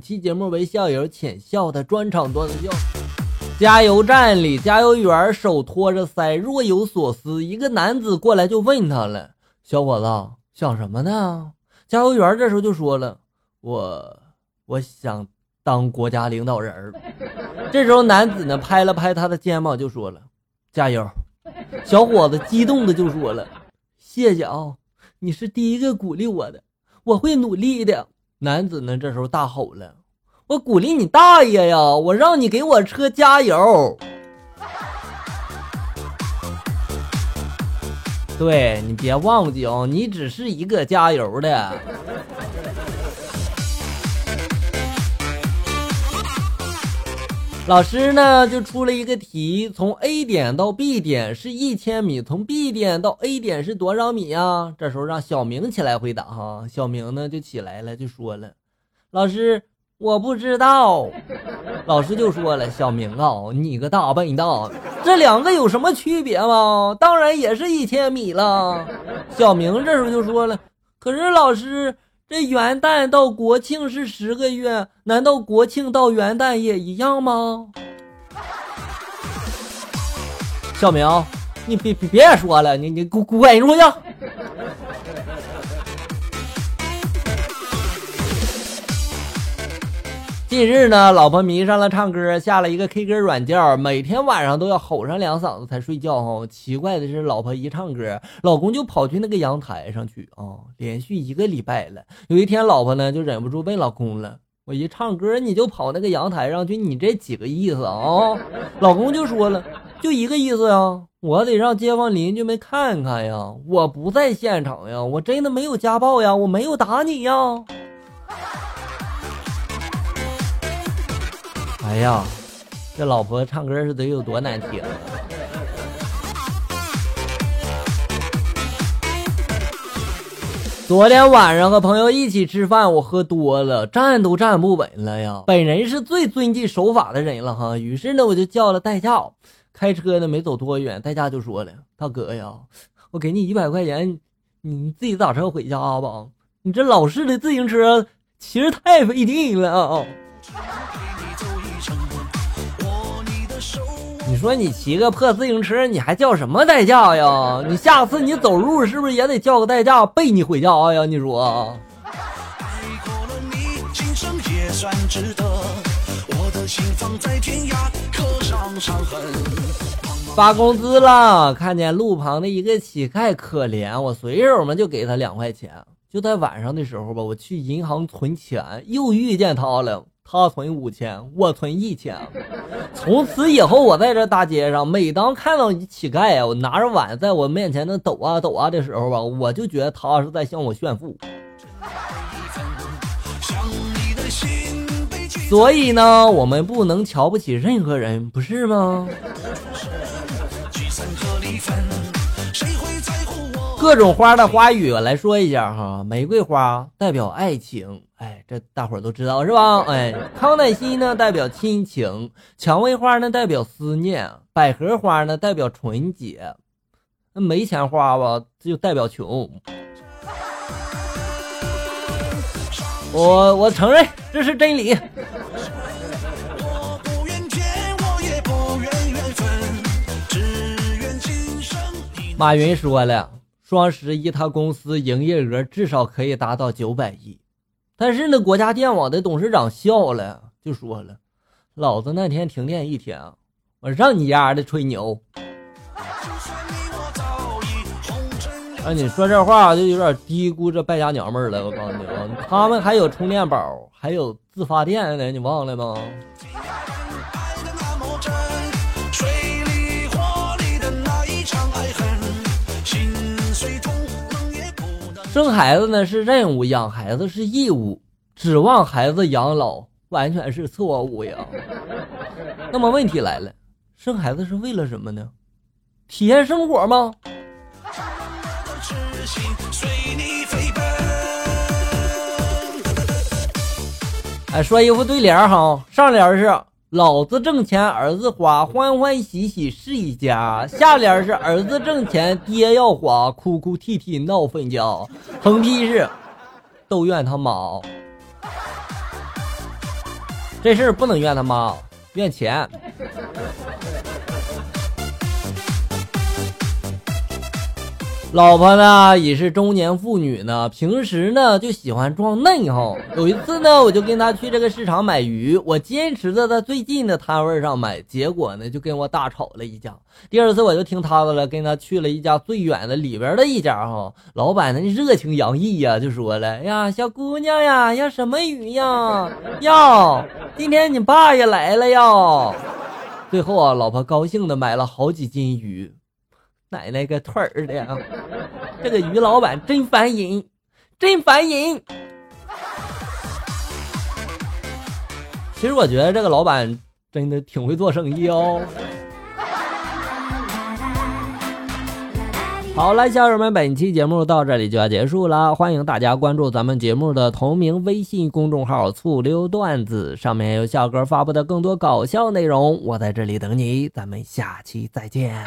本期节目为校友浅笑的专场段子秀。加油站里，加油员手托着腮，若有所思。一个男子过来就问他了：“小伙子，想什么呢？”加油员这时候就说了：“我，我想当国家领导人。”这时候男子呢拍了拍他的肩膀，就说了：“加油！”小伙子激动的就说了：“谢谢啊，你是第一个鼓励我的，我会努力的。”男子呢这时候大吼了。我鼓励你大爷呀！我让你给我车加油。对你别忘记哦，你只是一个加油的。老师呢就出了一个题，从 A 点到 B 点是一千米，从 B 点到 A 点是多少米呀？这时候让小明起来回答哈，小明呢就起来了，就说了，老师。我不知道，老师就说了：“小明啊，你个大笨蛋，这两个有什么区别吗？当然也是一千米了。”小明这时候就说了：“可是老师，这元旦到国庆是十个月，难道国庆到元旦也一样吗？”小明，你别别别说了，你你给我滚出去！近日呢，老婆迷上了唱歌，下了一个 K 歌软件，每天晚上都要吼上两嗓子才睡觉。哈，奇怪的是，老婆一唱歌，老公就跑去那个阳台上去啊。连续一个礼拜了，有一天，老婆呢就忍不住问老公了：“我一唱歌你就跑那个阳台上去，你这几个意思啊？”老公就说了：“就一个意思呀，我得让街坊邻居们看看呀，我不在现场呀，我真的没有家暴呀，我没有打你呀。”哎呀，这老婆唱歌是得有多难听！昨天晚上和朋友一起吃饭，我喝多了，站都站不稳了呀。本人是最遵纪守法的人了哈，于是呢，我就叫了代驾。开车呢没走多远，代驾就说了：“大哥呀，我给你一百块钱，你自己打车回家吧。你这老式的自行车骑着太费劲了啊。”你说你骑个破自行车，你还叫什么代驾呀？你下次你走路是不是也得叫个代驾背你回家呀？你说。发工资了，看见路旁的一个乞丐可怜，我随手嘛就给他两块钱。就在晚上的时候吧，我去银行存钱，又遇见他了。他存五千，我存一千。从此以后，我在这大街上，每当看到乞丐啊，我拿着碗在我面前那抖啊抖啊的时候吧，我就觉得他是在向我炫富。所以呢，我们不能瞧不起任何人，不是吗？各种花的花语来说一下哈，玫瑰花代表爱情，哎，这大伙儿都知道是吧？哎，康乃馨呢代表亲情，蔷薇花呢代表思念，百合花呢代表纯洁，那没钱花吧就代表穷。我我承认这是真理。马云说了。双十一，他公司营业额至少可以达到九百亿，但是呢，国家电网的董事长笑了，就说了：“老子那天停电一天，我让你丫的吹牛。”啊，你说这话就有点低估这败家娘们了。我告诉你啊，他们还有充电宝，还有自发电呢，你忘了吗？生孩子呢是任务，养孩子是义务，指望孩子养老完全是错误呀。那么问题来了，生孩子是为了什么呢？体验生活吗？哎，说一副对联哈，上联是。老子挣钱，儿子花，欢欢喜喜是一家。下联是儿子挣钱，爹要花，哭哭啼啼闹分家。横批是，都怨他妈。这事儿不能怨他妈，怨钱。老婆呢已是中年妇女呢，平时呢就喜欢装嫩哈。有一次呢，我就跟她去这个市场买鱼，我坚持着在最近的摊位上买，结果呢就跟我大吵了一架。第二次我就听她的了，跟她去了一家最远的里边的一家哈。老板呢热情洋溢呀，就说了呀，小姑娘呀，要什么鱼呀？要，今天你爸也来了呀。最后啊，老婆高兴的买了好几斤鱼。奶奶个腿儿的！这个于老板真烦人，真烦人。其实我觉得这个老板真的挺会做生意哦。好了，小友们，本期节目到这里就要结束了，欢迎大家关注咱们节目的同名微信公众号“醋溜段子”，上面有笑哥发布的更多搞笑内容。我在这里等你，咱们下期再见。